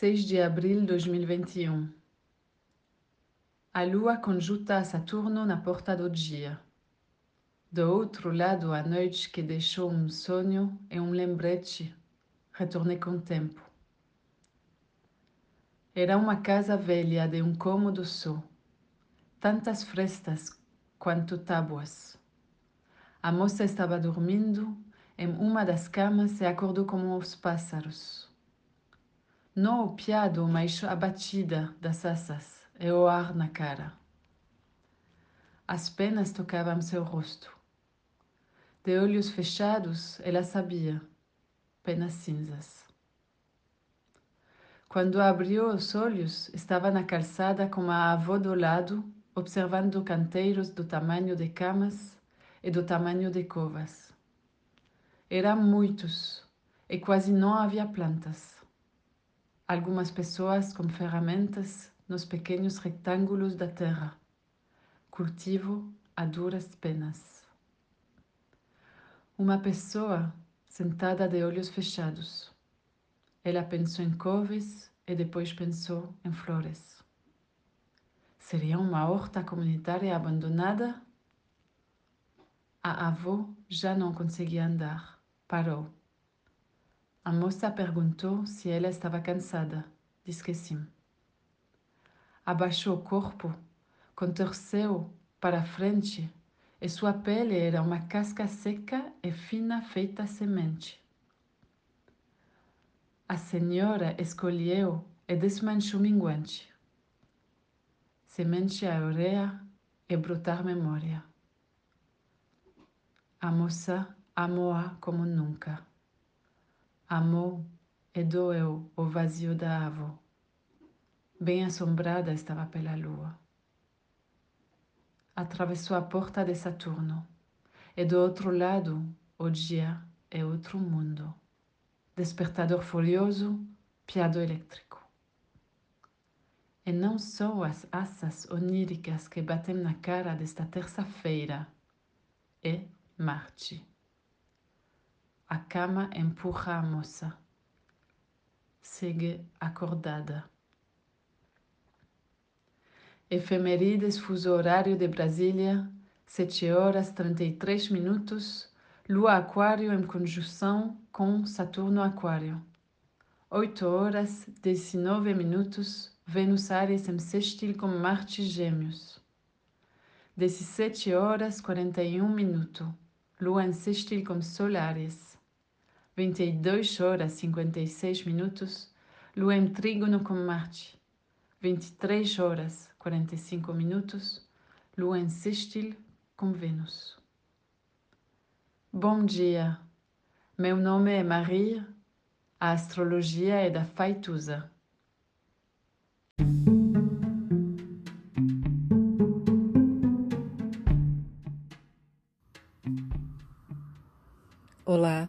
6 de abril de 2021 A lua conjunta a Saturno na porta do dia. Do outro lado, a noite que deixou um sonho e um lembrete, retornei com o tempo. Era uma casa velha de um cômodo só, tantas frestas quanto tábuas. A moça estava dormindo em uma das camas e acordou como os pássaros. Não o piado, mas abatida das asas e o ar na cara. As penas tocavam seu rosto. De olhos fechados, ela sabia, penas cinzas. Quando abriu os olhos, estava na calçada com a avó do lado, observando canteiros do tamanho de camas e do tamanho de covas. Eram muitos e quase não havia plantas. Algumas pessoas com ferramentas nos pequenos retângulos da terra. Cultivo a duras penas. Uma pessoa sentada de olhos fechados. Ela pensou em couves e depois pensou em flores. Seria uma horta comunitária abandonada? A avó já não conseguia andar. Parou. A moça perguntou se ela estava cansada. Disse que sim. Abaixou o corpo, contorceu para frente e sua pele era uma casca seca e fina feita semente. A senhora escolheu e desmanchou minguante. Semente a ureia e brotar memória. A moça amou-a como nunca. Amou e doeu o vazio da avó. Bem assombrada estava pela lua. Atravessou a porta de Saturno, e do outro lado, o dia é outro mundo. Despertador furioso, piado elétrico. E não só as asas oníricas que batem na cara desta terça-feira, é Marte. A cama empurra a moça. Segue acordada. Efemerides fuso horário de Brasília, 7 horas 33 minutos, Lua Aquário em conjunção com Saturno Aquário. 8 horas 19 minutos, Vênus Ares em sextil com Marte Gêmeos. 17 horas 41 minutos, Lua em sextil com Solares. 22 horas 56 minutos, Lua em trígono com Marte. 23 horas 45 minutos, Lua em sextil com Vênus. Bom dia, meu nome é Maria, a astrologia é da Faituza. Olá,